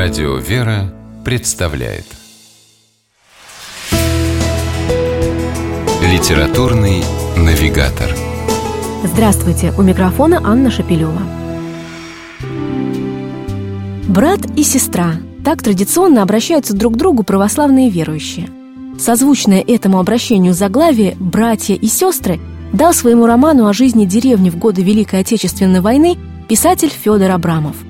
Радио «Вера» представляет Литературный навигатор Здравствуйте! У микрофона Анна Шапилева. Брат и сестра – так традиционно обращаются друг к другу православные верующие. Созвучное этому обращению заглавие «Братья и сестры» дал своему роману о жизни деревни в годы Великой Отечественной войны писатель Федор Абрамов –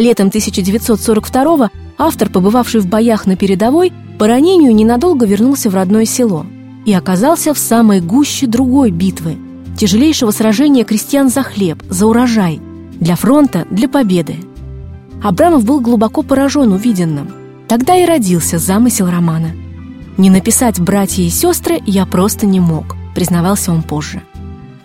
Летом 1942-го автор, побывавший в боях на передовой, по ранению ненадолго вернулся в родное село и оказался в самой гуще другой битвы – тяжелейшего сражения крестьян за хлеб, за урожай, для фронта, для победы. Абрамов был глубоко поражен увиденным. Тогда и родился замысел романа. «Не написать «братья и сестры» я просто не мог», признавался он позже.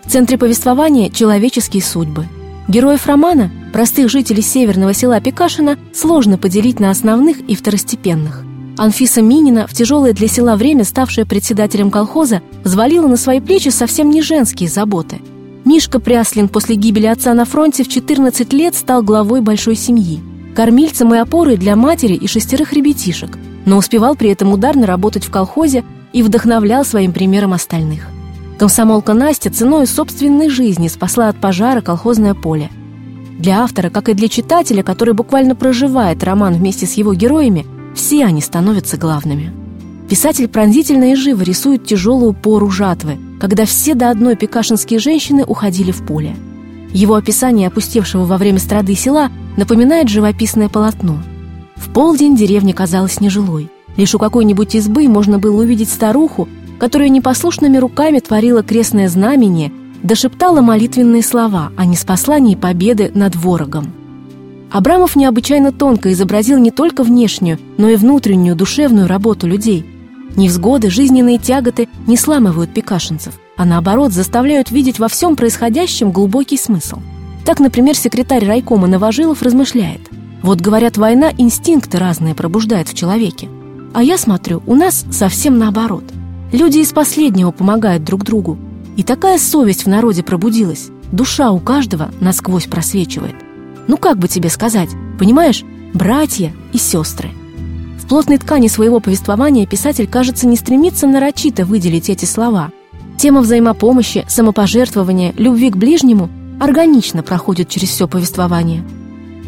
В центре повествования – человеческие судьбы. Героев романа Простых жителей северного села Пекашина сложно поделить на основных и второстепенных. Анфиса Минина, в тяжелое для села время ставшая председателем колхоза, взвалила на свои плечи совсем не женские заботы. Мишка Пряслин после гибели отца на фронте в 14 лет стал главой большой семьи, кормильцем и опорой для матери и шестерых ребятишек, но успевал при этом ударно работать в колхозе и вдохновлял своим примером остальных. Комсомолка Настя ценой собственной жизни спасла от пожара колхозное поле – для автора, как и для читателя, который буквально проживает роман вместе с его героями, все они становятся главными. Писатель пронзительно и живо рисует тяжелую пору жатвы, когда все до одной пекашинские женщины уходили в поле. Его описание опустевшего во время страды села напоминает живописное полотно. В полдень деревня казалась нежилой. Лишь у какой-нибудь избы можно было увидеть старуху, которая непослушными руками творила крестное знамение дошептала молитвенные слова о неспослании победы над ворогом. Абрамов необычайно тонко изобразил не только внешнюю, но и внутреннюю душевную работу людей. Невзгоды, жизненные тяготы не сламывают пекашинцев, а наоборот заставляют видеть во всем происходящем глубокий смысл. Так, например, секретарь райкома Новожилов размышляет. Вот, говорят, война инстинкты разные пробуждает в человеке. А я смотрю, у нас совсем наоборот. Люди из последнего помогают друг другу, и такая совесть в народе пробудилась. Душа у каждого насквозь просвечивает. Ну как бы тебе сказать, понимаешь, братья и сестры. В плотной ткани своего повествования писатель, кажется, не стремится нарочито выделить эти слова. Тема взаимопомощи, самопожертвования, любви к ближнему органично проходит через все повествование.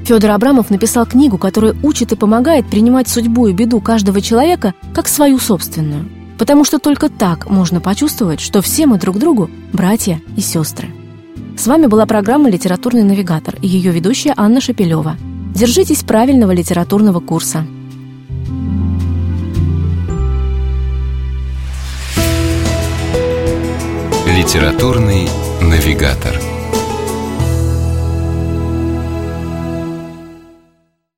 Федор Абрамов написал книгу, которая учит и помогает принимать судьбу и беду каждого человека как свою собственную – потому что только так можно почувствовать, что все мы друг другу братья и сестры. С вами была программа «Литературный навигатор» и ее ведущая Анна Шапилева. Держитесь правильного литературного курса. «Литературный навигатор»